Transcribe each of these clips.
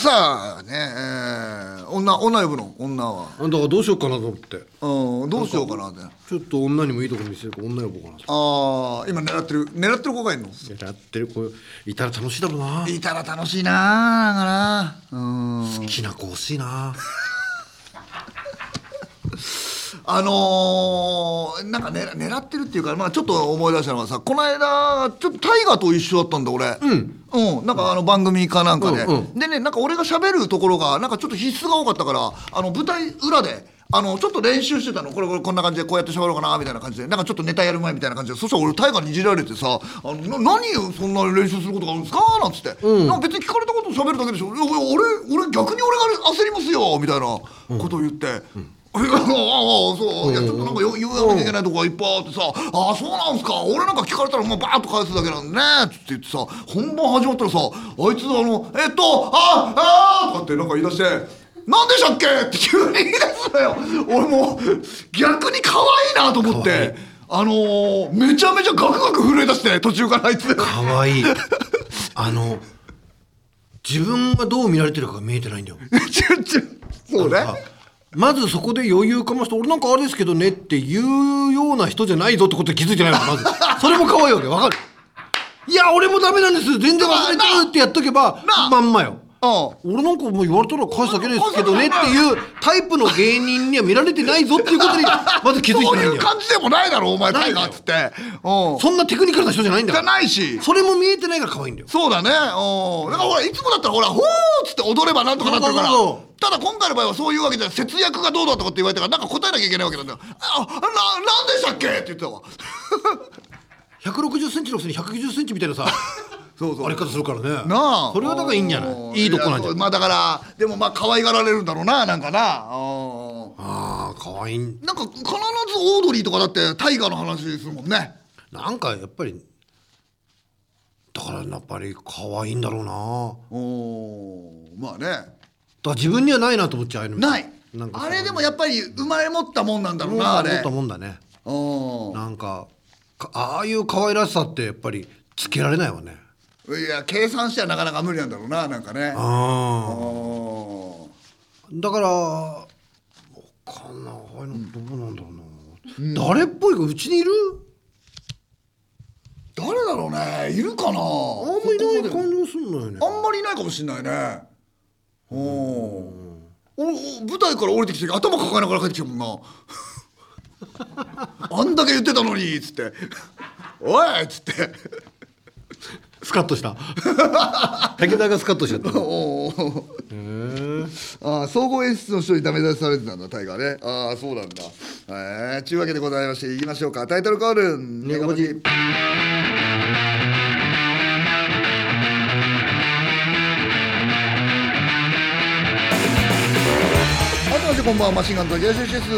さあね、えー、女女呼ぶの？女は。だからどうしようかなと思って。うんどうしようかなって。ちょっと女にもいいとこ見せるから女呼ぼうかなと。ああ今狙ってる狙ってる子がいるの？やってる子いたら楽しいだろうな。いたら楽しいななんかなうん。好きな子欲しいな あのー、なんかね狙ってるっていうか、まあ、ちょっと思い出したのがさこの間ちょっと大河と一緒だったんだ俺。うん、うん、なんかあの番組かなんかで、うんうでねなんか俺が喋るところがなんかちょっと必須が多かったからあの舞台裏であのちょっと練習してたの。これこれこんな感じでこうやって喋ろうかなみたいな感じで。なんかちょっとネタやる前みたいな感じで。そしたら俺大河にいじられてさ「あのな何よそんな練習することがあるんですか?」なんつって、なんか別に聞かれたこと喋るだけでしょ「いやいや俺俺逆に俺が焦りますよ」みたいなことを言って。あああそういやちょっとなんかよ言わなきゃいけないとこがいっぱいあってさ「ああそうなんすか。俺なんか聞かれたらもうバーッと返すだけなんでね」っつって言ってさ本番始まったらさあいつあの「えっとあああ」とかってなんか言い出して「なんでしたっけ?」って急に言い出すのよ。俺もう逆に可愛いなと思って。あのー、めちゃめちゃガクガク震え出して途中からあいつ。かわい。い あの自分がどう見られてるかが見えてないんだよ。そうね。あまずそこで余裕かまして俺なんかあれですけどねって言うような人じゃないぞってことに気づいてないのまず。それも可愛いわけわかる。いや俺もダメなんです。全然忘れてるってやっとけばまんまようん。俺なんかもう言われたら返すだけですけどねっていうタイプの芸人には見られてないぞっていうことにまず気づいてそうないんだよいう感じでもないだろお前。タイガーっつってうんそんなテクニカルな人じゃないんだじゃないしそれも見えてないから。可愛いんだよそうだね。うん。だからほらいつもだったらほら「ほー」っつって踊ればなんとかなってるから。そうそうそうただ今回の場合はそういうわけじゃ節約がどうだとかって言われたからなんか答えなきゃいけないわけなんだよ。あななんでしたっけって言ってたわ。160センチのくせに190センチみたいなさそうそう。あり方するからね。なあ。それはだからいいんじゃない？いいとこなんじゃない？やまあだからでもまあ可愛がられるんだろうななんかな。うんああ可愛い。んなんか必ずオードリーとかだって大河の話するもんね。なんかやっぱりだからやっぱり可愛いんだろうな。おまあね。だから自分にはないなと思っちゃうない。なんかあれでもやっぱり生まれ持ったもんなんだろうなあれ思ったもんだね。うんなんかかああいう可愛らしさってやっぱりつけられないわねいや計算してはなかなか無理なんだろうななんかね。だからわかんないああいうのどうなんだろうな、誰っぽいかうちにいる？誰だろうね。いるかな。あんまいない感じがすんのよね。あんまりいないかもしんないね。うん。おお舞台から降りてきて頭抱えながら帰ってきたもんな。あんだけ言ってたのにっつって「おい!」っつってスカッとした。武田がスカッとしちゃった。おー。ああ総合演出の人にダメ出しされてたんだタイガーね。ああそうなんだ。えー、ちゅうわけでございましていきましょうか。タイトルコール。ネガポジこんばんはマシンガンズの東吉です。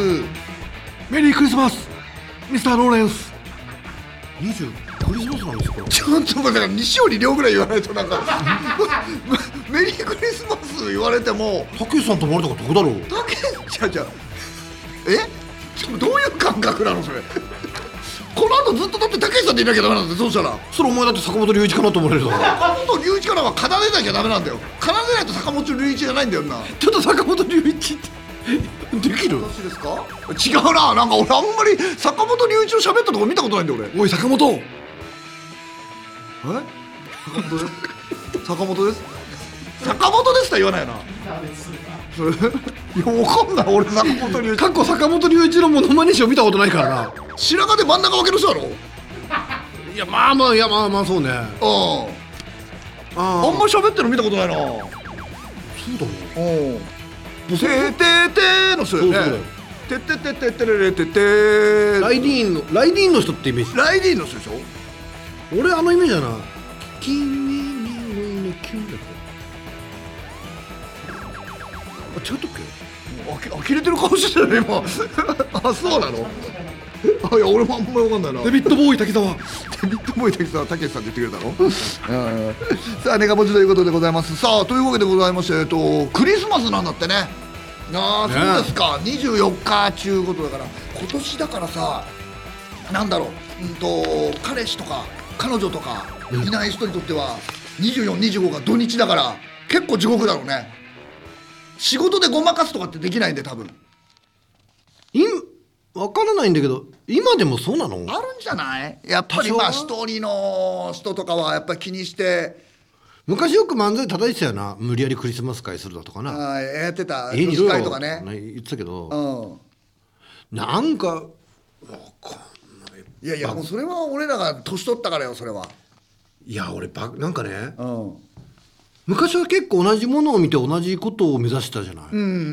メリークリスマスミスターローレンス。20クリスマスなんですかちょっと待ってから西織亮ぐらい言わないとなんか メリークリスマス言われても。たけしさんと生まれたからどこだろう？たけちゃうちゃう。え？ちょどういう感覚なのそれ？この後ずっとだってたけしさんでいなきゃダメなんだよそうしたら。それお前だって坂本龍一かなと思われるだろ。坂本龍一からは奏でなきゃダメなんだよ。奏でないと坂本龍一じゃないんだよなちょっと坂本龍一ってできる？私ですか？違うな。なんか俺あんまり坂本龍一の喋ったとこ見たことないんだよ俺。おい坂本え？坂本です。坂本です坂本ですとは言わないよな。それいやわかんない。俺坂本龍一。過去坂本龍一のモノマネ師を見たことないからな。白髪で真ん中分けの人だろ？いやまあまあいやまあまあそうね。あうんあ。あんまり喋ってるの見たことないな。そうだねうん。てーてーてーの人よね。てってってってってれれてってー。ライディーンのライディーンの人ってイメージ。ライディーンの人でしょ？俺あのイメージだな。君に胸キュンだあ違ったっけ？あき呆れてる顔してるよ今。あそうなの？あいや俺もあんまり分かんないな。デビッド・ボーイ滝沢。デビッド・ボーイ滝沢武さんって言ってくれたの？うん。さあネガポジということでございます。さあというわけでございましてえっとクリスマスなんだってね。ああねそうですか。24日ちゅうことだから。今年だからさなんだろう。うんと彼氏とか彼女とかいない人にとっては2425が土日だから結構地獄だろうね。仕事でごまかすとかってできないんで多分。い分からないんだけど今でもそうなの？あるんじゃない？やっぱりまあ一人の人とかはやっぱり気にして。昔よく漫才叩いてたよな。無理やりクリスマス会するだとかな。あーやってた。家に会とかね。言ってたけど。うん。なんかいやいやもうそれは俺らが年取ったからよそれは。いや俺ばなんかねうん。昔は結構同じものを見て同じことを目指してたじゃない、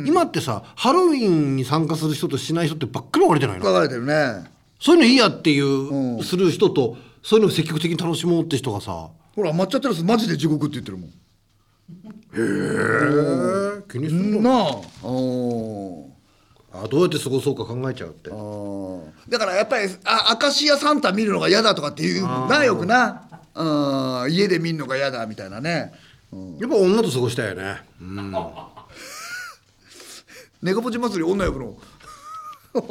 今ってさハロウィンに参加する人としない人ってばっかり分かれてないの？分かれてるねそういうのいいやっていう、うんする人とそういうのを積極的に楽しもうって人がさほら抹茶テラスマジで地獄って言ってるもんへえ気にするの、なあうんあどうやって過ごそうか考えちゃうって。だからやっぱりあアカシアサンタ見るのが嫌だとかっていうなよくなうん家で見るのが嫌だみたいなね。やっぱ女と過ごしたいよね。ネゴポチ祭り女呼ぶの？女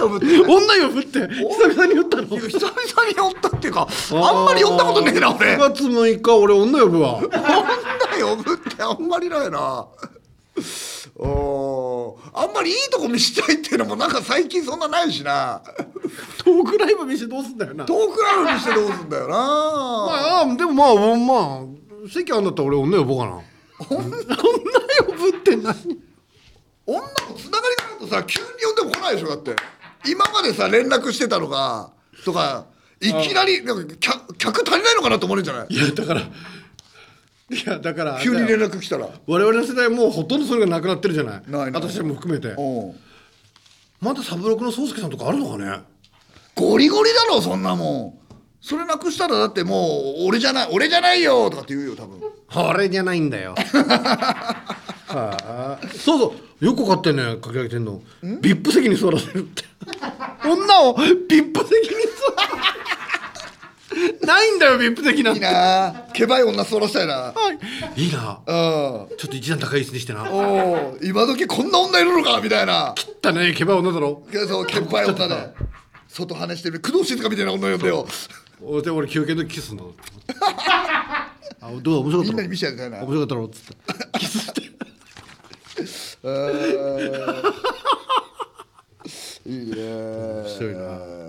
呼ぶって女呼ぶって？久々に言ったの？久々に呼ったっていうかあんまり呼ったことねえな俺。9月6日俺女呼ぶわ。女呼ぶってあんまりないなおーあんまりいいとこ見したいっていうのもなんか最近そんなないしな。トークライブ見してどうすんだよな。トークライブにしてどうすんだよな。ああでもまあまあ席あんだったら俺女呼ぼうかな。女呼ぶって何？女のつながりがないとさ急に呼んでも来ないでしょだって。今までさ連絡してたのがとかいきなりなんか客客足りないのかなと思われるんじゃない？いやだからいやだから急に連絡来たら。我々の世代もうほとんどそれがなくなってるじゃない？ない私も含めて。うん。まだサブロクの宗介さんとかあるのかね？ゴリゴリだろそんなもん。それなくしたらだってもう俺じゃない俺じゃないよとかって言うよ多分。俺じゃないんだよ。は あそうそう。よく分かってんねかけ上げてんの。ビップ席に座らせるって。女をビップ席に座ら ないんだよビップ席なんいいてな。ケバい女そらしたいな。はい。いいな。うん。ちょっと一段高い椅子にしてな。おお今時こんな女いるのかみたいな。だねケバい女だろ。けどケバい女で。外跳ねしてる。工藤静香みたいな女呼んでよ。おで俺休憩の時キスすんだ あどうだ面白かったろみんなに見せてやりたいな。面白かったろっつって。キスして。えーいいね面白いな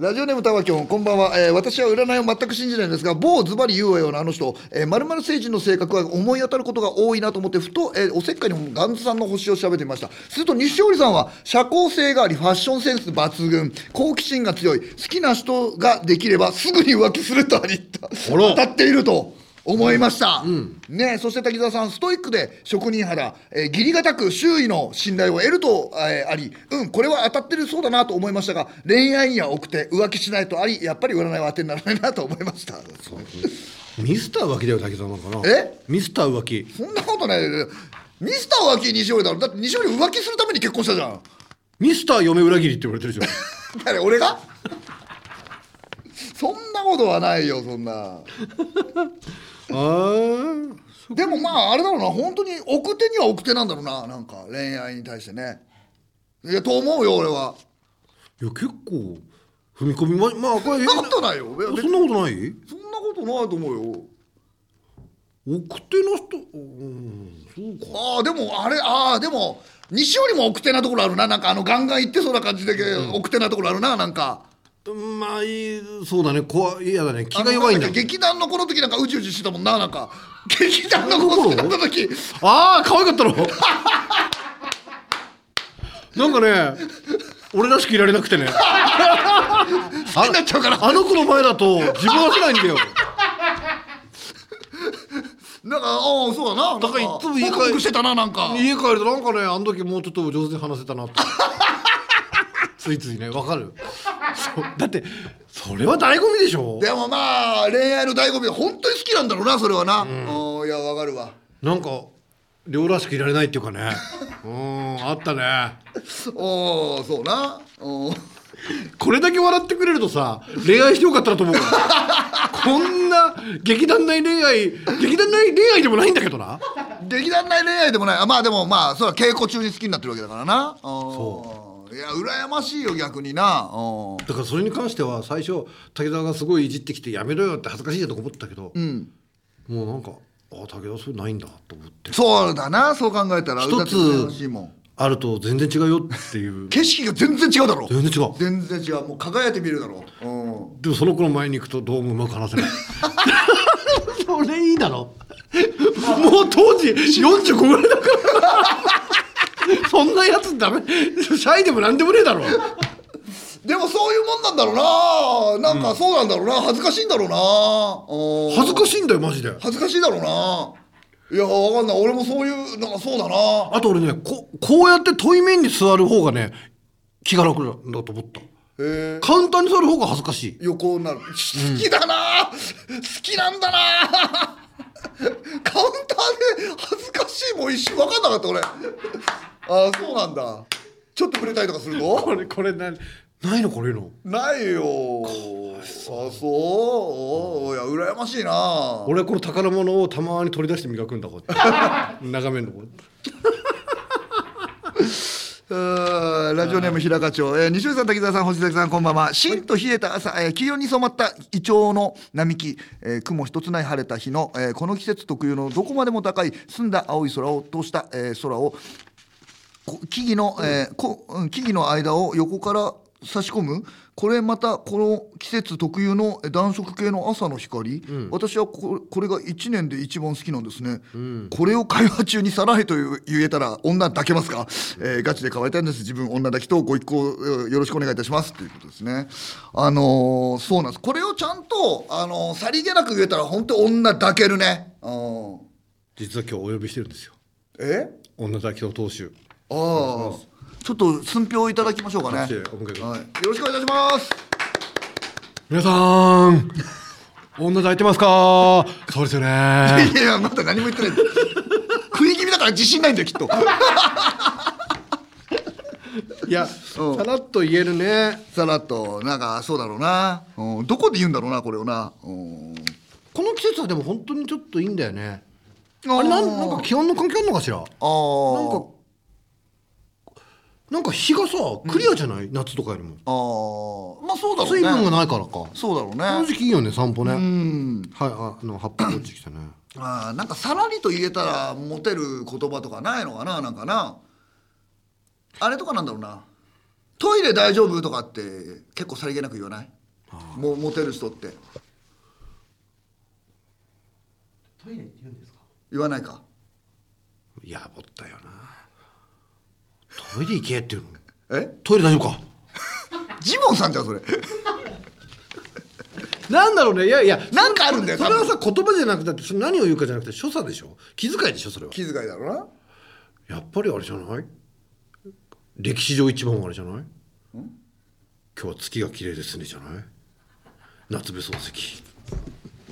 ラジオネームたわきょんこんばんは、えー私は占いを全く信じないんですが某ズバリ言うわようなあの人まるまる星人の性格は思い当たることが多いなと思ってふと、えーおせっかいにガンズさんの星を調べてみました。すると西織さんは社交性がありファッションセンス抜群好奇心が強い好きな人ができればすぐに浮気するとあり当たっていると思いました、ね、そして滝沢さんストイックで職人肌、えー、義理堅く周囲の信頼を得ると、えーありうんこれは当たってるそうだなと思いましたが恋愛には奥手浮気しないとありやっぱり占いは当てにならないなと思いました。ミスター浮気だよ滝沢なんかな。え？ミスター浮気。そんなことないミスター浮気西織だろだって西織浮気するために結婚したじゃん。ミスター嫁裏切りって言われてるじゃん。誰？俺が？そんなことはないよそんなあー。でもまああれだろうな。本当に奥手には奥手なんだろうな。なんか恋愛に対してね。いやと思うよ俺は。いや結構踏み込みままあこれそんなことないよ。そんなことない？そんなことないと思うよ。奥手の人うんそうか。ああでもあれああでも西よりも奥手なところあるな。なんかあのガンガン行ってそうな感じで、奥手なところあるななんかまあいいそうだね。怖い嫌だね。気が弱いんだ。劇団のこの時なんかうじうじしてたもんななんか。劇団の子好きだった時ああ可愛かったろ なんかね俺らしくいられなくてね。好きになっちゃうから。あの子の前だと自分はせないんだよ。なんかああそうだな。だからいつも家帰してたななんか。家帰るとなんかねあの時もうちょっと上手に話せたなってついついねわかる。そう。だってそれは醍醐味でしょ？でもまあ恋愛の醍醐味は本当に好きなんだろうなそれはな、うん、いやわかるわ。なんか両らしくいられないっていうかね。うんあったね。おおそうな。うん。これだけ笑ってくれるとさ恋愛してよかったなと思うから。こんな劇団内恋愛劇団内恋愛でもないんだけどな。劇団内恋愛でもない。あまあでもまあそれは稽古中に好きになってるわけだからな。そういや羨ましいよ逆にな。うん。だからそれに関しては最初滝沢がすごいいじってきてやめろよって恥ずかしいなとか思ったけど、もうなんかあ武田それないんだと思って。そうだなそう考えたら。一つあると全然違うよっていう。景色が全然違うだろ。全然違う。全然違う。もう輝いて見えるだろ。うん。でもその子の前に行くとどうもうまく話せない それいいだろ。もう当時45ぐらいだから そんなやつダメ。シャイでもなんでもねえだろ。でもそういうもんなんだろうな。なんかそうなんだろうな。恥ずかしいんだろうな。うん恥ずかしいんだよマジで。恥ずかしいだろうな。いやわかんない。俺もそういうなんかそうだな。あと俺ねここうやって対面に座る方がね気が楽なんだと思った。へえ。カウンターに座る方が恥ずかしい。横になる。好きだな、好きなんだな カウンターで恥ずかしいもう一瞬分かんなかった俺。ああそうなんだ。ちょっと触れたりとかすると？これこれなないのこれの？ないよ。あそう？いや羨ましいな。俺はこの宝物をたまに取り出して磨くんだこうやって。眺めるのこうラジオネーム平課長、えー、西尾さん滝沢さん星崎さんこんばんは。しんと冷えた朝、えー黄色に染まったイチョウの並木、えー雲一つない晴れた日の、えーこの季節特有のどこまでも高い澄んだ青い空を通した、えー空を木々の、えーこうん木々の間を横から差し込むこれまたこの季節特有のえー暖色系の朝の光、私はここれが1年で一番好きなんですね、これを会話中にさらへという言えたら女抱けますか、えーガチで変えたいんです。自分女抱きとご一行えーよろしくお願いいたします。ということですね。あのーそうなんです。これをちゃんと、あのーさりげなく言えたら本当女抱けるね。うん実は今日お呼びしてるんですよ。え？女だけの当主。ああちょっと寸評いただきましょうかね。はい、拍よろしくお願いします。皆さん女抱いてますか？そうですよねいやまだ何も言ってない。食い気味だから自信ないんだよきっと。いやうんさらっと言えるねさらっとなんかそうだろうな。うん、どこで言うんだろうなこれをな。うん。この季節はでも本当にちょっといいんだよねあれなんなんか気温の関係あるのかしら？あなんーかなんか日がさクリアじゃない、夏とかよりもあーまあそうだろうね。水分がないからかそうだろうこのね。時期いいよね散歩ね、うん。はいああの葉っぱ落ちてきたねあーなんかさらりと言えたらモテる言葉とかないのかな？なんかな？あれとかなんだろうな。トイレ大丈夫とかって結構さりげなく言わない？もうモテる人ってトイレって言うんですか？言わないか。やぼったよなトイレ行けっていうの？え？トイレ大丈夫か？ジモンさんじゃんそれ。なんだろうね。いやいやなんかあるんだよそれはさ言葉じゃなくてそれ何を言うかじゃなくて所作でしょ？気遣いでしょそれは。気遣いだろうな。やっぱりあれじゃない？歴史上一番はあれじゃない？今日は月が綺麗ですねじゃない？夏目漱石。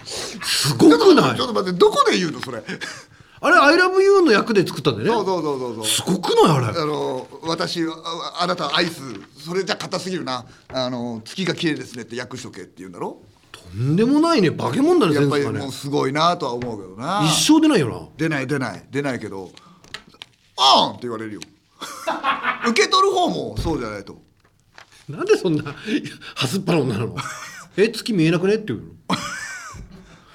すごくない？ちょっと待ってどこで言うのそれ？あれ「ILOVEYOU」の役で作ったんだよね。そうそうそうそうそう。すごくないあれ。あの私ああなたアイス。それじゃ硬すぎるな。あの月が綺麗ですねって訳しとけって言うんだろ。とんでもないね。化け物だねやっぱりもうすごいなとは思うけどな。一生出ないよ出ない出ない。出ないけど「あん!」って言われるよ。受け取る方もそうじゃないと。ななんでそんなはすっぱな女なの？え月見えなくね？って言うの？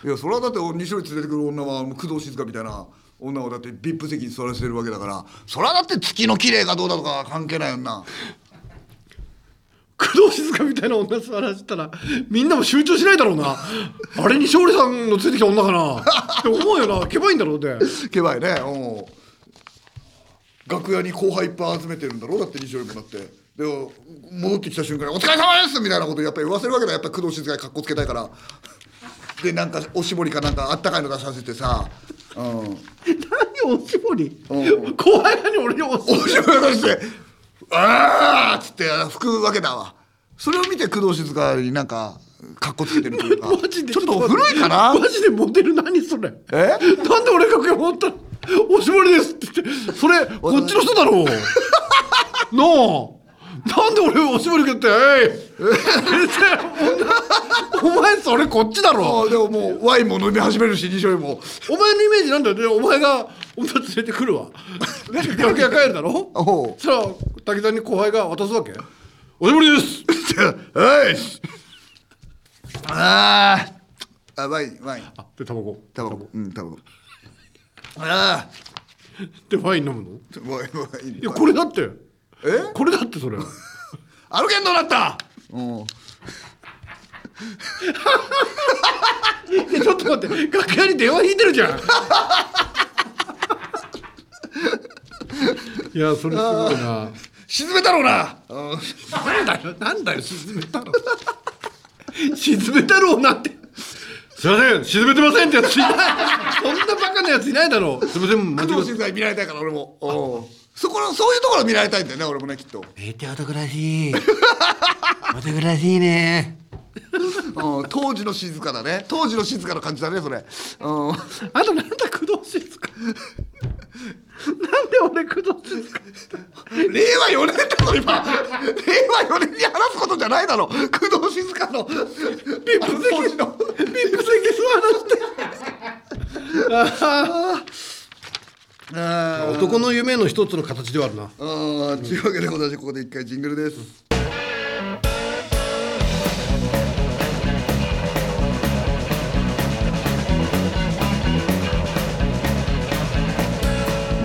いやそれはだって西尾に連れてくる女は工藤静香みたいな女をだって VIP 席に座らせてるわけだからそれはだって月の綺麗かどうだとかは関係ないよな。工藤静香みたいな女座らせたらみんなも集中しないだろうな。あれに勝利さんのついてきた女かな。って思うよな。けばいいんだろうねけばいね。うん。楽屋に後輩いっぱい集めてるんだろうだって西尾もだって。でも戻ってきた瞬間に「お疲れ様です!」みたいなことやっぱり言わせるわけだ。やっぱり工藤静香にかっこつけたいからでなんかおしぼりかなんかあったかいの出させてさ。うん。何おしぼり？うん。後輩がに俺におしぼり。おしぼり出して「ああ!」っつって拭くわけだわそれを見て工藤静香になんかかっこつけてるというか。マジでちょっと古いかな？マジでモデル何それ？え？なんで俺が持ったの？おしぼりですって言って。それこっちの人だろう。なあ。なんで俺おしぼり食って「えい!」お前それこっちだろ。ああでももうワインも飲み始めるし西尾も。お前のイメージなんだよ。ねお前が女連れてくるわ。楽屋帰るだろ。おう。そしたら滝さんに後輩が渡すわけ「おしぼりです! はいあああワインワイン」あでタバコ。タバコ。うんタバコ。あでワイン飲むの？あもうもういいいやこれだって。え？これだってそれ。歩けんどうなったうん。え ちょっと待って楽屋に電話引いてるじゃん。いやそれすごいな。沈めたろうな、うん。なんだよなんだよ沈めたろ沈めたろうなって。すいません沈めてませんってやついない。そんなバカなやついないだろう。すいません工え藤静香に見られたいから俺も。うんそこのそういうところ見られたいんだよね俺もねきっと。えって男らしい？男らしいね。うん当時の静かだね。当時の静かな感じだねそれ。うん。あとなんだ工藤静香。なんで俺工藤静香令和4年だぞ今。令和4年に話すことじゃないだろ。工藤静香の。 VIP当時の。 VIP席座らして。あ男の夢の一つの形ではあるな。あーというわけでございましてここで一回ジングルです。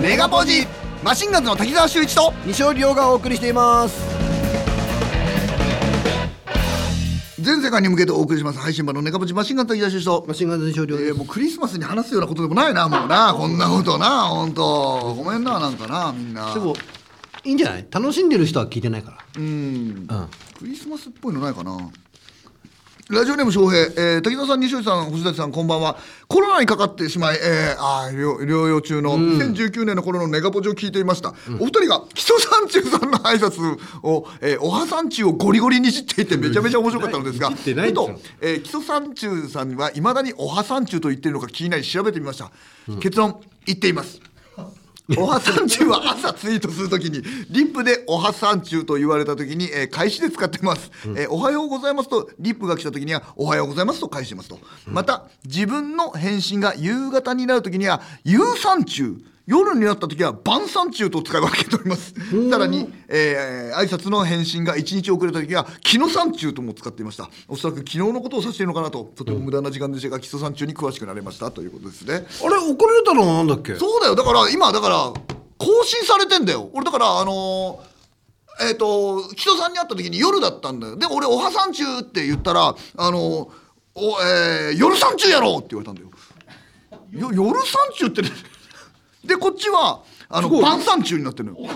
メガポージマシンガンズの滝沢秀一と西尾亮がお送りしています全世界に向けてお送りします。配信版のネガポジマシンガンズ滝沢秀一とマシンガンズ西尾亮です。えー、もうクリスマスに話すようなことでもないなもうな。こんなことな本当ごめんななんかなみんな。でもいいんじゃない？楽しんでる人は聞いてないかうん。らうん。クリスマスっぽいのないかなラジオネーム翔平、えー、滝沢さん、西尾さん、星崎さん、こんばんは。コロナにかかってしまい、えー、あー療療養中の2019年の頃のネガポジを聞いていました。お二人が基礎山中さんの挨拶を、えー、おは山中をゴリゴリにじっていてめちゃめちゃ面白かったのですが、ふと、えー、基礎山中さんはいまだにおは山中と言っているのか気になり調べてみました。結論、言っています。おはさん中は朝ツイートするときにリップでおはさん中と言われたときに、えー開始で使ってます、えーおはようございますとリップが来たときにはおはようございますと返してますと、また自分の返信が夕方になるときには夕山中夜になった時は晩餐中と使い分けております。さらに、えー挨拶の返信が1日遅れた時は木の山中とも使っていました。おそらく昨日のことを指しているのかなととても無駄な時間でしたが木曽山中に詳しくなれましたということですね。あれ怒られたのはなんだっけ？そうだよ。だから今だから更新されてんだよ。俺だからあのーえっ、と人さんに会った時に夜だったんだよ。で俺「おはさん中」って言ったら「あのーおえー夜さん中やろ!」って言われたんだよ。よ夜さん中ってねでこっちはあのすごい。晩餐中になってるのよ。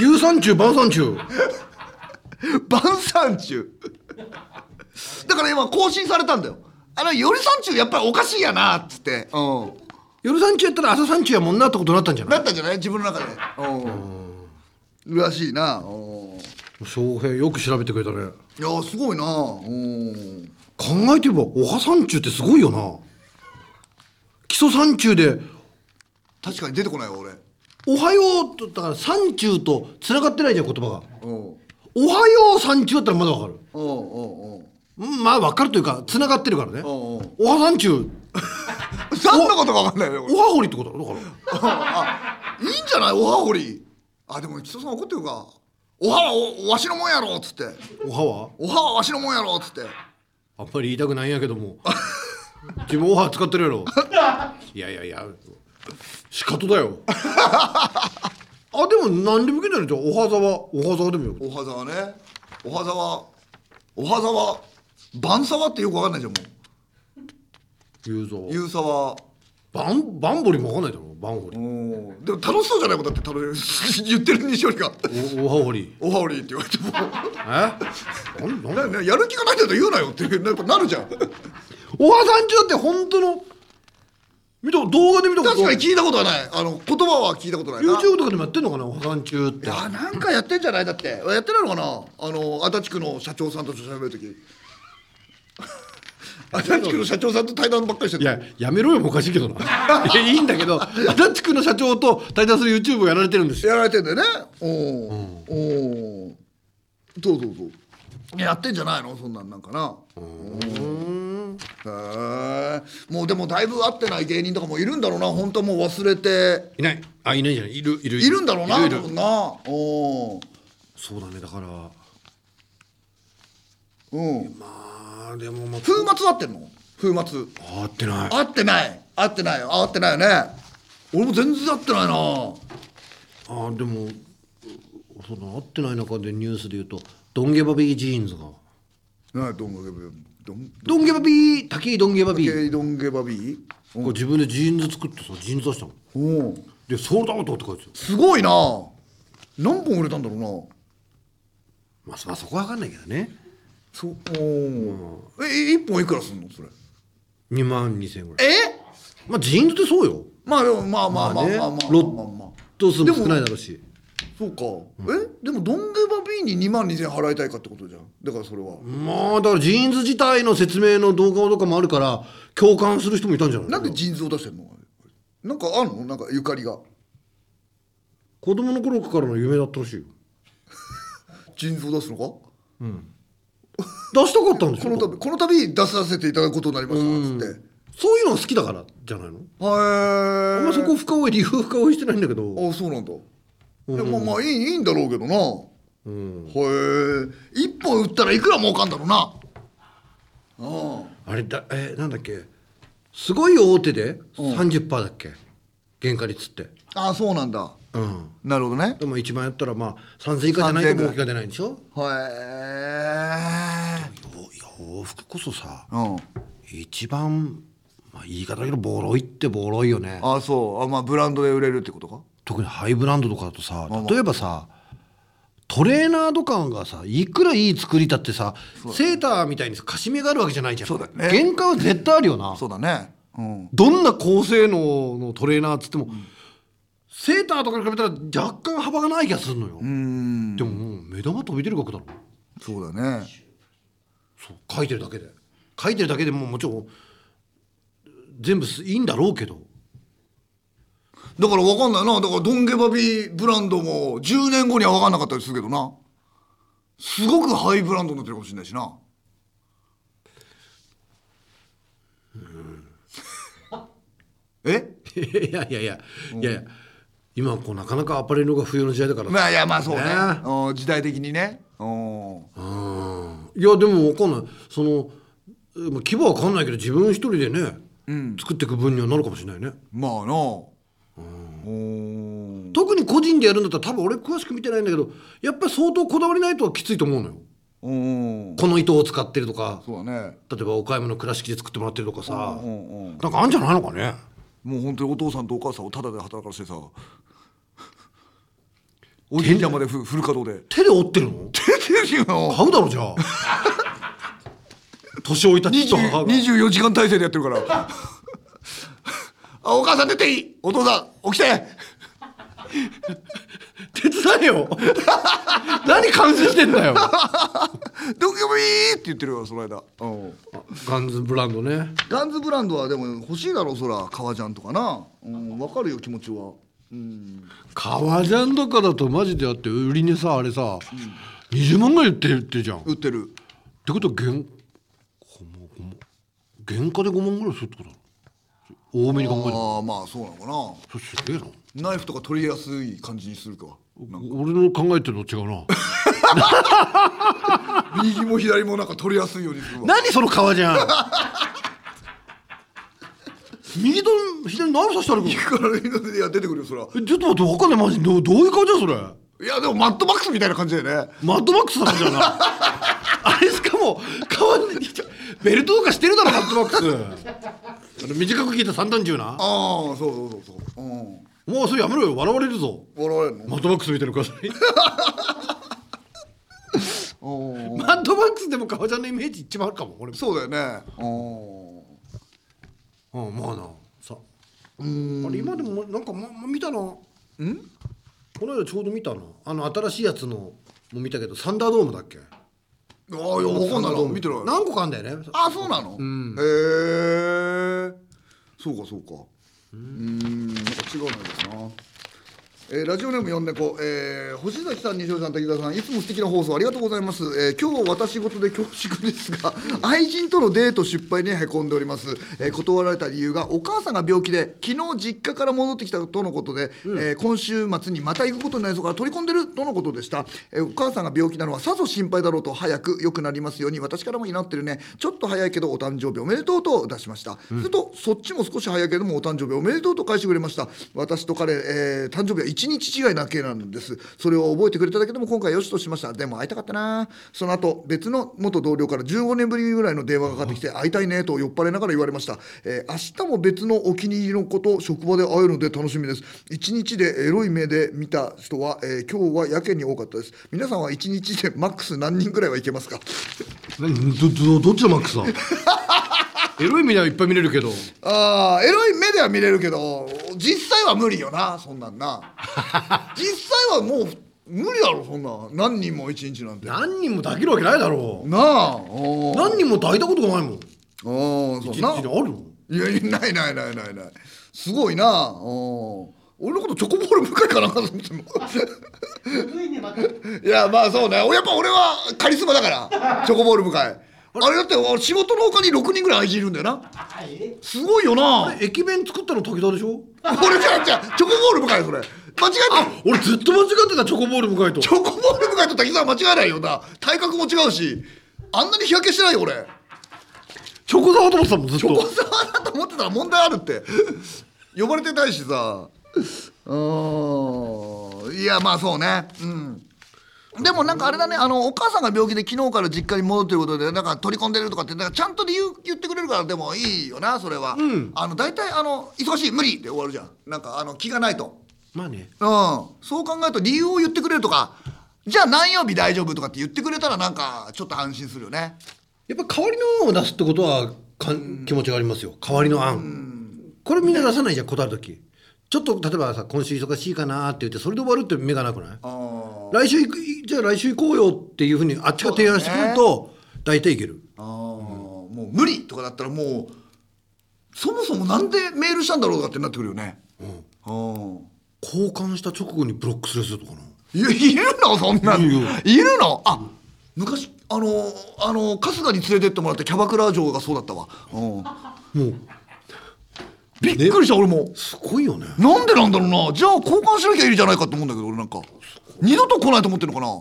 有酸中晩餐中。晩餐中。だから今更新されたんだよ。あの夜さん中やっぱりおかしいやなっつって。うん。夜産中やったら朝産中やもんなってことになったんじゃない？なったんじゃない？自分の中で。うん。らしいな。うん。翔平よく調べてくれたね。いやすごいな。うん。考えてみればおは山中ってすごいよな。基礎山中で確かに出てこないわ俺。おはようとだから山中とつながってないじゃん言葉が。う。んおはよう山中だったらまだわかる。うんうんうんう。んまあわかるというかつながってるからね。うんう。んおは山中。何のことか分かんないよ俺。おはほりってことだろだから。いいんじゃない？おはほりあでも木曽さん怒ってるか。おははおわしのもんやろっつって。おはは？おははわしのもんやろっつって。あんまり言いたくないんやけども。自分おは使ってるやろ。いやいやいや仕方だよ。あでも何でもいけないじゃん。おはざわ。おはざわでもよおはざわね。おはざわ。おはざわ。晩沢ってよく分かんないじゃんもゆうぞ。うゆうさわ。バンバンボリもわかんないだろ。バンホリうんでも楽しそうじゃない？もんだって楽し 言ってる西織がおおはほりおはほりって言われても。え？なんなん？ななやる気がないんだったら言うなよってやっぱなるじゃん。おはさんちだって本当の見た動画で見たこと確かに聞いたことはない。あの言葉は聞いたことないな。YouTube とかでもやってんのかなおはさん中っていやなんかやってんじゃない？だって。やってないのかな？あの足立区の社長さんと喋る時。足立区の社長さんと対談ばっかりしていややめろよもおかしいけどな。いやいいんだけど足立区の社長と対談する YouTube をやられてるんですよ。やられてんだよね。おお、おそうそうそう？やってんじゃないの？そんなんなんかな。うんへえもうでもだいぶ会ってない芸人とかもいるんだろうな本当もう忘れて。いない。あいないじゃない。いるいる。いるんだろうないるいる。多分な。おそうだねだから。うん。まあでもまあ。風末合ってんの？風末。合ってない。合ってない。合ってないよ。合ってないよね。俺も全然会ってないな。あーでもその合ってない中でニュースで言うとドンゲバビージーンズが。何どんげどんドンゲバビー竹井ドンゲバビー。ドンゲバビー。これ自分でジーンズ作ってさジーンズ出したの。でソールドアウトって書いてある。すごいな。何本売れたんだろうな。まあそまあそこは分かんないけどね。そうえ一本いくらすんの？それ。2万2000円ぐらい。え？まあジーンズってそうよ。まあでもまあまあまあね。まあまあまあロまあまあ。ット数も少ないだろうしそうか、え？でもドンゲバビーに2万2000円払いたいかってことじゃん。だからそれは、まあだからジーンズ自体の説明の動画とかもあるから共感する人もいたんじゃないなんでジーンズを出してんの？なんかあんの？なんかゆかりが。子供の頃からの夢だったらしいよ。ジーンズを出すのか？出したかったんでしょこの度この度出させていただくことになりましたっつって。そういうのが好きだからじゃないの？へえあんまそこ深追い理由深追いしてないんだけど。あそうなんだ、でもまあまあいいいいんだろうけどな、うん。へえ。一本売ったらいくら儲かんだろうな。ああれだえなんだっけ。すごい大手で30%だっけ。原価率って。あそうなんだ。うん。なるほどね。でも1万やったらまあ3000以下じゃないと儲けが出ないんでしょ。へえ。洋服こそさうん。一番、まあ、言い方だけどボロいってボロいよね。あそう。あまあブランドで売れるってことか特にハイブランドとかだとさ例えばさトレーナーとかがさいくらいい作りたってさセーターみたいにさカシミヤがあるわけじゃないじゃん。そうだよね。原価は絶対あるよな。そうだね。うん。どんな高性能のトレーナーっつっても、セーターとかに比べたら若干幅がない気がするのよ、うん。でももう目玉飛び出る額だろ。そうだね。そう書いてるだけで。書いてるだけでももちろん全部すいいんだろうけどだから分かんないな。だからドンゲバビーブランドも10年後には分かんなかったりするけどな。すごくハイブランドになってるかもしれないしな。え？いやいやいや。いやいや。今はこうなかなかアパレルが不要の時代だからまあいやまあそうね。ね。うん時代的にね。うん。うん。いやでも分かんない。その規模は分かんないけど自分一人でね、作っていく分にはなるかもしれないね。まあな。うん特に個人でやるんだったら多分俺詳しく見てないんだけどやっぱり相当こだわりないとはきついと思うのよ。うん。この糸を使ってるとか。そうだね。例えば岡山の倉敷で作ってもらってるとかさ。なんかあんじゃないのかね。もう本当にお父さんとお母さんをタダで働かせてさ。おじいちゃんまでフフル稼働で。手で折ってるの？出てるよ買うだろじゃあ。年老いた父と母が。24時間体制でやってるからあお母さん出ていい。お父さん起きて。手伝えよ。何監視してんだよ。どこでもいいって言ってるよその間、うん、ガンズブランドね。ガンズブランドはでも欲しいだろうそら革ジャンとかな、うん、分かるよ気持ちは、うん、革ジャンとかだとマジであって売りにさあれさ、20万ぐらい売ってるってじゃん。っ売ってる。てことは原原価で5万ぐらいするってことだ。ろ多めに考えてああまあそうなのかそれすげえな。なナイフとか取りやすい感じにするか。俺の考えてるのと違うな。右も左もなんか取りやすいようにするわ。何その革ジャン。右と左何刺してあるのからいや出てくるよそら。えちょっと待って分かんない。マジどどういう顔じゃんそれ？いやでもマットマックスみたいな感じだよね。マッドマックスだったじゃんな あれしかも革にベルトとかしてるだろマッドマックス短く聞いた三段銃な。ああそうそうそうそう。うん。もうそれやめろよ。笑われるぞ。笑われるの？マッドマックス見てるかマッドマックスでも革ジャンのイメージ一番あるかも俺も。そうだよね。おうんまあな。さあれ今でもなんか、ま、ま見たなーん？この間ちょうど見たなあの新しいやつのも見たけどサンダードームだっけ？ああいや分かんないな。見てない。何個かあんだよね。あそうなの、へえそうかそうか。うんんなんか違うのですなえーラジオネームよんねこ、えー星崎さん、西尾さん、滝沢さん、いつも素敵な放送ありがとうございます。えー今日私事で恐縮ですが、愛人とのデート失敗にへこんでおります。えー断られた理由が、お母さんが病気で、昨日実家から戻ってきたとのことで、えー今週末にまた行くことになりそうから取り込んでるとのことでした。えーお母さんが病気なのはさぞ心配だろうと、早く良くなりますように、私からも祈ってるね。ちょっと早いけど、お誕生日おめでとうと出しました。すると、そっちも少し早いけども、お誕生日おめでとうと返してくれました。私と彼、えー誕生日は1日違いだけなんです。それを覚えてくれただけでも今回よしとしました。でも会いたかったな。その後、別の元同僚から15年ぶりぐらいの電話がかかってきて、会いたいねと酔っ払いながら言われました。えー明日も別のお気に入りの子と職場で会えるので楽しみです。1日でエロい目で見た人は、えー今日はやけに多かったです。皆さんは1日でマックス何人ぐらいはいけますか？何？どどどっちのマックスだ エロい目ではいっぱい見れるけど。ああエロい目では見れるけど実際は無理よなそんなんな。実際はもう無理だろそんな何人も一日なんて。な何人も抱けるわけないだろ。あおー。何人も抱いたことがないもん。おーそう一日なである？のいやないないないないない。すごいなおー。俺のことチョコボール向かいかなと思ってんの いやまあそうね。やっぱ俺はカリスマだからチョコボール向かいあれだって俺仕事の他に6人ぐらい愛人いるんだよな。すごいよな。駅弁作ったの時田でしょ？俺じゃじゃチョコボール向かいそれ。間違えてる。俺ずっと間違ってたチョコボール向かいと。チョコボール向かいと滝沢間違いないよな。体格も違うし。あんなに日焼けしてないよ俺。チョコザワと思ってたもんずっチョコとザワだと思ってたら問題あるって。呼ばれてないしさ。うー。んいやまあそうね。うんでもなんかあれだねあのお母さんが病気で昨日から実家に戻るということでなんか取り込んでるとかってなんかちゃんと理由言ってくれるからでもいいよなそれは、あの大体あの忙しい無理で終わるじゃん。なんかあの気がないと。まあね。うん、そう考えると理由を言ってくれるとかじゃあ何曜日大丈夫とかって言ってくれたらなんかちょっと安心するよね。やっぱ代わりの案を出すってことはかん気持ちがありますよ。代わりの案。これみんな出さないじゃん断る時ちょっと例えばさ今週忙しいかなって言ってそれで終わるって目がなくない？あ来週行くじゃあ来週行こうよっていうふうにあっちが提案してくれると大体いける。あもう無理とかだったらもうそもそもなんでメールしたんだろうかってなってくるよね。うん。交換した直後にブロックするやつとかないやいるの？そんなの。いるよ。いるの？あ昔あのあの春日に連れてってもらったキャバクラ嬢がそうだったわ、うん、もうびっくりした、俺も。すごいよね。なんでなんだろうな。じゃあ交換しなきゃいいじゃないかと思うんだけど俺なんか。二度と来ないと思ってるのかな。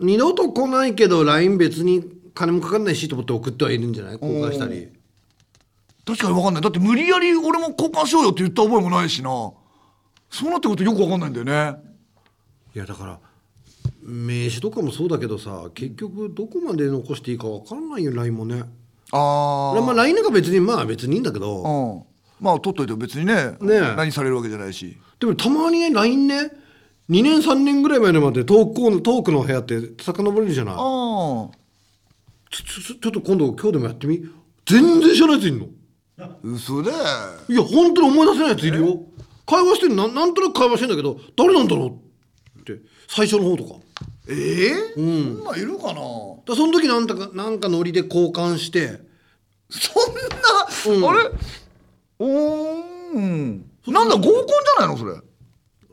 二度と来ないけど LINE 別に金もかかんないしと思って送ってはいるんじゃない？交換したり。確かに分かんない。だって無理やり俺も交換しようよって言った覚えもないしな。そうなってくるとよく分かんないんだよね。いやだから名刺とかもそうだけどさ結局どこまで残していいか分かんないよ LINE もねあまあ LINE なんか別にまあ別にいいんだけど。うん。まあ取っといても別にねね何されるわけじゃないし。でもたまにね LINE ね2年3年ぐらい前までトークトークの部屋って遡れるじゃない。あちょちょっと今度今日でもやってみ？全然知らないやついんの。あ嘘でいや本当に思い出せないやついるよ。会話してるなんなんとなく会話してんだけど誰なんだろうって最初の方とかええそんなんいるかな？だその時なんだかなんかノリで交換して。そんな、あれ？おーん。なんだ合コンじゃないのそれ？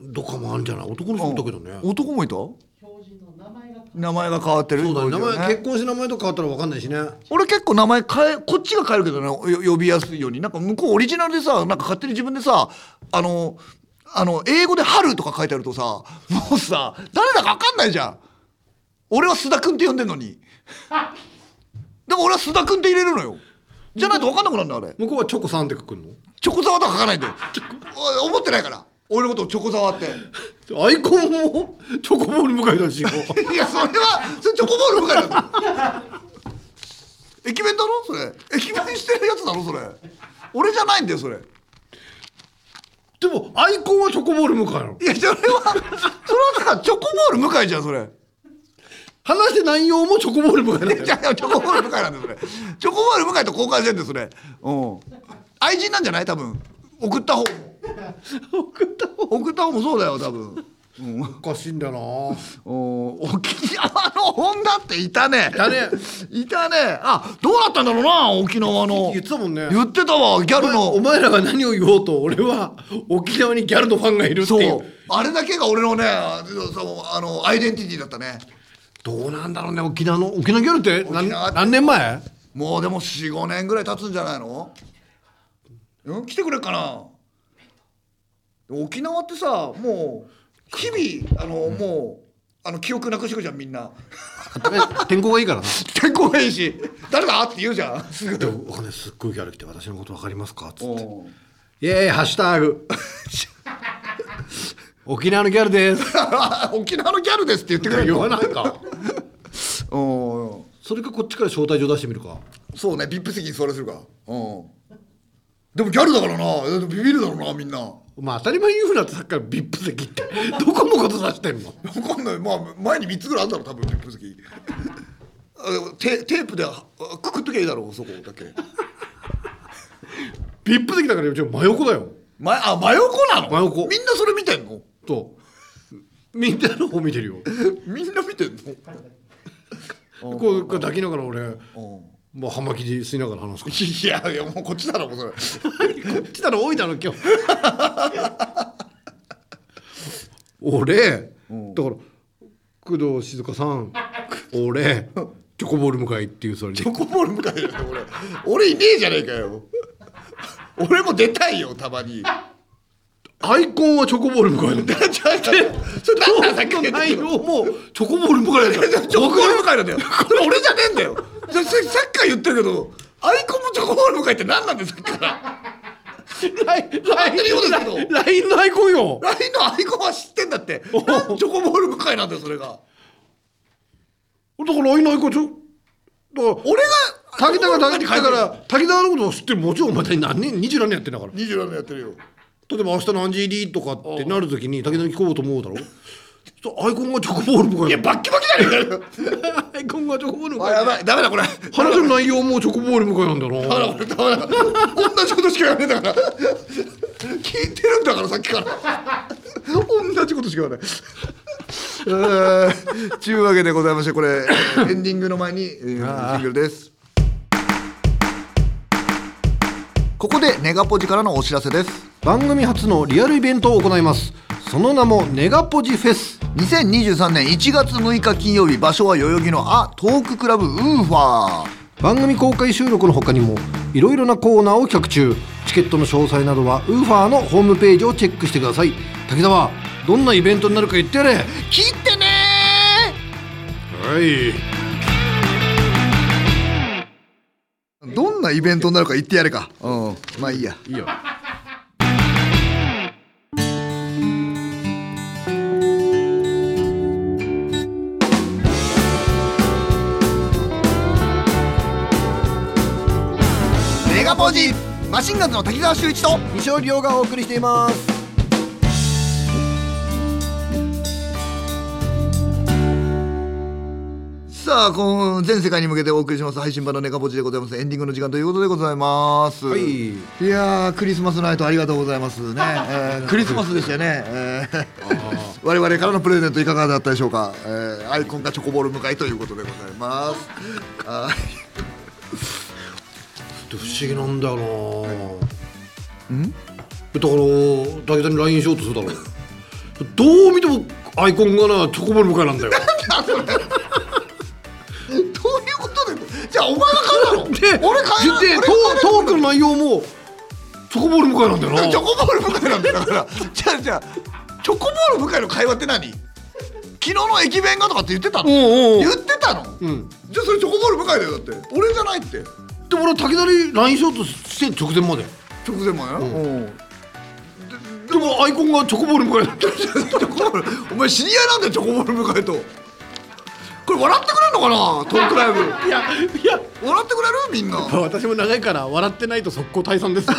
どっかもあるんじゃない？男の人もいたけどね。男もいた？名前が変わってるそうだね。名前ね。結婚して名前と変わったら分かんないしね。俺結構名前変えこっちが変えるけどね。よ呼びやすいように。なんか向こうオリジナルでさなんか勝手に自分でさあのあの英語で「春」とか書いてあるとさもうさ誰だか分かんないじゃん俺は須田君って呼んでんのに。でも俺は須田君って入れるのよ。じゃないと分かんなくなるんだよあれ。向こうはチョコさんって書くの？チョコザワとか書かないんだよおい思ってないから。俺のことをチョコザワって。アイコンもチョコボール向かいだしよ いやそれはそれチョコボール向かいだぞ。駅弁だろ？それ。駅弁してるやつだろ？それ。俺じゃないんだよそれ。でもアイコンはチョコボール向かいなの。いやそれはそれはさチョコボール向井じゃんそれ話して内容もチョコボール向かいなん チョコボール向井なんだよそれチョコボール向井と交換してんだよそれうん。愛人なんじゃない？多分。送った方も。送った方送った方もそうだよ多分。おかしいんだよなお沖縄の本田っていたね。いたね。いたね。あどうなったんだろうな沖縄の。言ってたもんね。言ってたわギャルおの前らが何を言おうと俺は沖縄にギャルのファンがいるってそいう。う。あれだけが俺のねそうあのアイデンティティだったねどうなんだろうね沖縄の沖縄ギャルって何何年前？もうでも45年ぐらい経つんじゃないの？うん来てくれっかな？沖縄ってさもう日々あの、もうあの記憶なくしてくじゃんみんな。天候がいいからな。天候がいいし誰だって言うじゃん。すぐでもわかんないすっごいギャル来て私のことわかりますか？つって。おうイエーイハッシュタグ 沖縄のギャルです。沖縄のギャルですって言ってくれる言わないか。うんそれかこっちから招待状出してみるか。そうねビップ席に座らせるか。うんでもギャルだからな。ビビるだろうなみんな。わまあ当たり前言うなってさっきから VIP 席って。どこのこと指してんの？かんない。まあ前に3つぐらいあるだろ多分ビップ席。テテープであくくっときゃいいだろうそこだけ。VIP 席だから真横だよ。ま、あ真横なの？真横。みんなそれ見てんの？とみんなの方見てるよ。みんな見てんの？こう抱きながら俺うん。もう葉巻で吸いながら話すかいやいやもうこっちだろもうそれ。こっちだろ多いだろ今日。俺だから工藤静香さん 俺チョコボール迎えっていうそれチョコボール迎えるよ俺俺いねえじゃねえかよ。俺も出たいよたまにアイコンはチョコボール迎えなんだよちょちょそれ何なんだっけ？内容もチョコボール迎えなんだよチョコボール迎えなんだよこれ俺じゃねえんだよさっきから言ってるけどアイコンもチョコボール迎えって何なんですかラインのアイコンよ LINE のアイコンは知ってんだってチョコボール迎えなんだよそれがだから LINE のアイコンちょだから俺が滝田がだから滝田のことを知ってるもちろんお前何年二十何年やってんだから27年やってるよ例えば明日何時入りとかってなるときに武田に聞こうと思うだろ？アイコンがチョコボール迎えいやバッキバキじゃねえかよ。アイコンがチョコボールあやばい。ダメだこれ。話の内容もチョコボール迎えなんだよなだから俺ダメだ同じことしか言わねえんだから。聞いてるんだからさっきから。同じことしか言わない。えーちゅうわけでございましてこれエンディングの前に、えー。ジングルですここでネガポジからのお知らせです。番組初のリアルイベントを行います。その名もネガポジフェス。2023年1月6日金曜日場所は代々木のあトーククラブウーファー。番組公開収録の他にもいろいろなコーナーを企画中。チケットの詳細などはウーファーのホームページをチェックしてください。滝沢どんなイベントになるか言ってやれ。切ってねはいなイベントになるか言ってやれか。うん。まあいいや。いいよ。メガポージマシンガンズの滝沢秀一と西尾亮がお送りしていますさあこの全世界に向けてお送りします配信版のネガポジでございます。エンディングの時間ということでございます、はい。いやークリスマスナイトありがとうございますね、えークリスマスでしたよね、えー我々からのプレゼントいかがだったでしょうか、えーアイコンがチョコボール向かいということでございます。はい。不思議なんだよな。うん？だから武田に LINE しようとするだろどう見てもアイコンがなチョコボール迎えなんだよ どういうことでじゃあお前が買うだろ。で俺買えなトートークの内容もチョコボール迎えなんだよ。なチョコボール迎えなんだよだからじゃあじゃあチョコボール迎えの会話って何？昨日の駅弁がとかって言ってたの？言ってたの、ん。じゃあそれチョコボール迎えだよだって。俺じゃないって。で俺武田に LINE しようとしてん直前まで。直前までな、うん。でもアイコンがチョコボール迎えなんだよ チョコボール。お前知り合いなんだよチョコボール迎えと。これ笑ってくれんのかなトークライブ。いやいや。笑ってくれる？みんな。私も長いから笑ってないと速攻退散です。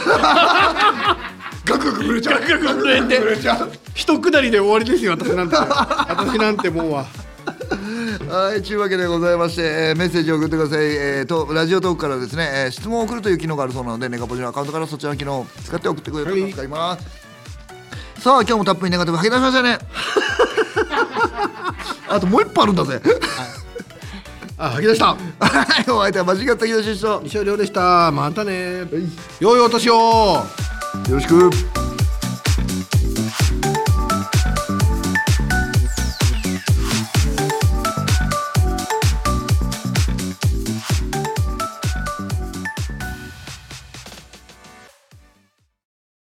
ガクガク震えちゃう。ガクガク震えて。震えちゃう。一くだりで終わりですよ私なんて。私なんてもうは。はい、というわけでございまして、えーメッセージを送ってください、えーとラジオトークからですね、えー質問を送るという機能があるそうなのでネガポジのアカウントからそちらの機能を使って送ってくれると助かります、さあ今日もたっぷりネガティブ吐き出しましたね。あともう一本あるんだぜあ吐き出した。はいお相手は間違った木田出所西尾亮でした。またね。良いお年を。よろしく